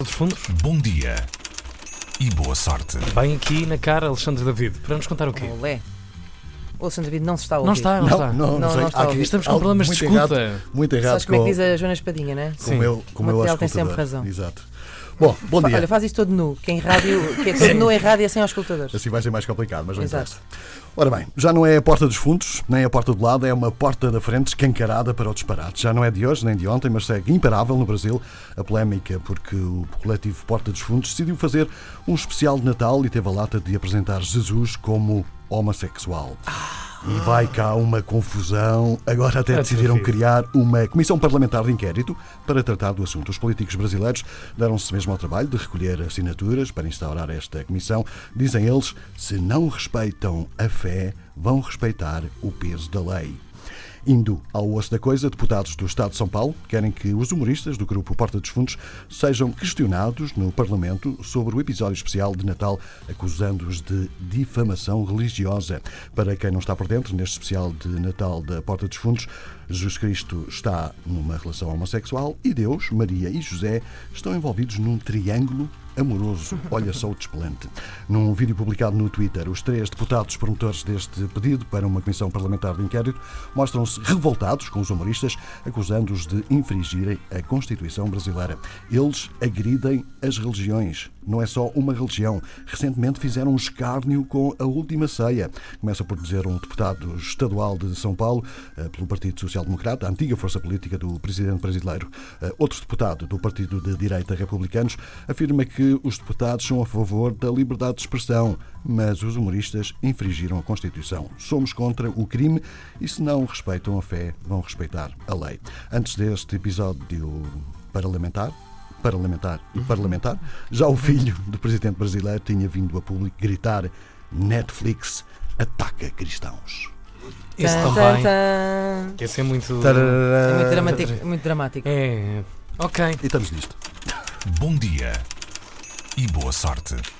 dos fundos. Bom dia e boa sorte. Bem aqui na cara, Alexandre David, para nos contar o quê? Olé. O Alexandre David não se está a ouvir. Não está, não, está. não, Não, sei. não está aqui. Estamos com algo problemas de escuta. Errado, muito errado Sabes como é que diz a Joana Espadinha, né? com Sim. o meu, com o material tem auscultador. sempre razão. Exato. Bom, bom dia. Olha, faz isso todo nu, que em rádio, que é todo nu em rádio é sem auscultadores. Assim vai ser mais complicado, mas não Exato. interessa. Ora bem, já não é a porta dos fundos, nem a porta do lado, é uma porta da frente escancarada para o disparate. Já não é de hoje nem de ontem, mas segue imparável no Brasil a polémica porque o coletivo Porta dos Fundos decidiu fazer um especial de Natal e teve a lata de apresentar Jesus como homossexual. E vai cá uma confusão. Agora até Ah, decidiram criar uma comissão parlamentar de inquérito para tratar do assunto. Os políticos brasileiros deram-se mesmo ao trabalho de recolher assinaturas para instaurar esta comissão. Dizem eles, se não respeitam a fé, vão respeitar o peso da lei. Indo ao osso da coisa, deputados do Estado de São Paulo querem que os humoristas do grupo Porta dos Fundos sejam questionados no Parlamento sobre o episódio especial de Natal, acusando-os de difamação religiosa. Para quem não está por dentro, neste especial de Natal da Porta dos Fundos, Jesus Cristo está numa relação homossexual e Deus, Maria e José estão envolvidos num triângulo amoroso. Olha só o desplante. Num vídeo publicado no Twitter, os três deputados promotores deste pedido para uma comissão parlamentar de inquérito mostram-se revoltados com os humoristas, acusando-os de infringirem a Constituição brasileira. Eles agridem as religiões. Não é só uma religião. Recentemente fizeram um escárnio com a última ceia. Começa por dizer um deputado estadual de São Paulo, eh, pelo Partido Social Democrata, a antiga força política do presidente brasileiro. Eh, Outro deputado do Partido de Direita Republicanos afirma que os deputados são a favor da liberdade de expressão, mas os humoristas infringiram a Constituição. Somos contra o crime e, se não respeitam a fé, vão respeitar a lei. Antes deste episódio parlamentar, parlamentar e parlamentar, já o filho do presidente brasileiro tinha vindo a público gritar Netflix ataca cristãos. Isso Tan, também. tan. Esse é muito. É muito dramático. É muito dramático. É. Ok. E estamos nisto. Bom dia e boa sorte.